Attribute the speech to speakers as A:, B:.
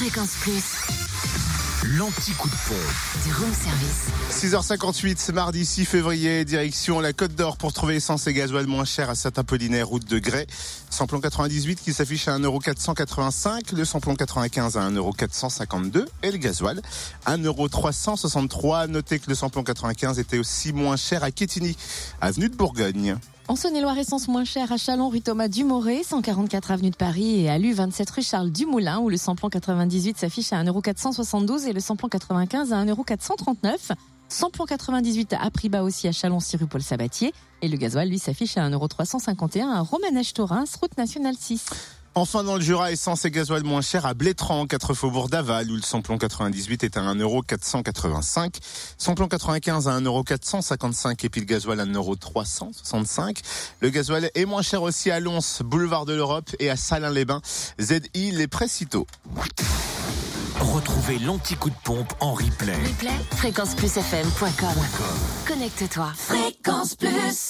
A: Fréquence Plus.
B: L'anti-coup de pompe.
A: Du room service.
C: 6h58, ce mardi 6 février, direction la Côte d'Or pour trouver essence et gasoil moins cher à Saint-Apollinaire, route de Grès. Samplon 98 qui s'affiche à 1,485€, le samplon 95 à 1,452€ et le gasoil 1,363€. Notez que le samplon 95 était aussi moins cher à Quétigny, avenue de Bourgogne.
D: En Saône-et-Loire, essence moins chère à Chalon, rue Thomas Dumoré, 144 avenue de Paris et à Lu, 27 rue Charles Dumoulin, où le samplon 98 s'affiche à 1,472€ et le samplon 95 à 1,439€. Samplon 98 à prix bas aussi à Chalon, 6 rue Paul Sabatier. Et le gasoil, lui, s'affiche à 1,351€ à Romanèche-Torins, route nationale 6.
C: Enfin, dans le Jura, essence et gasoil moins cher à Blétran, 4 faubourg d'Aval, où le samplon 98 est à 1,485€, samplon 95 à 1,455€ et puis le gasoil à 1,365€. Le gasoil est moins cher aussi à Lons, boulevard de l'Europe et à Salins-les-Bains, ZI les Précitaux.
B: Retrouvez l'anti-coup de pompe en replay.
A: Replay, fréquenceplusfm.com. Connecte-toi. Fréquence Plus.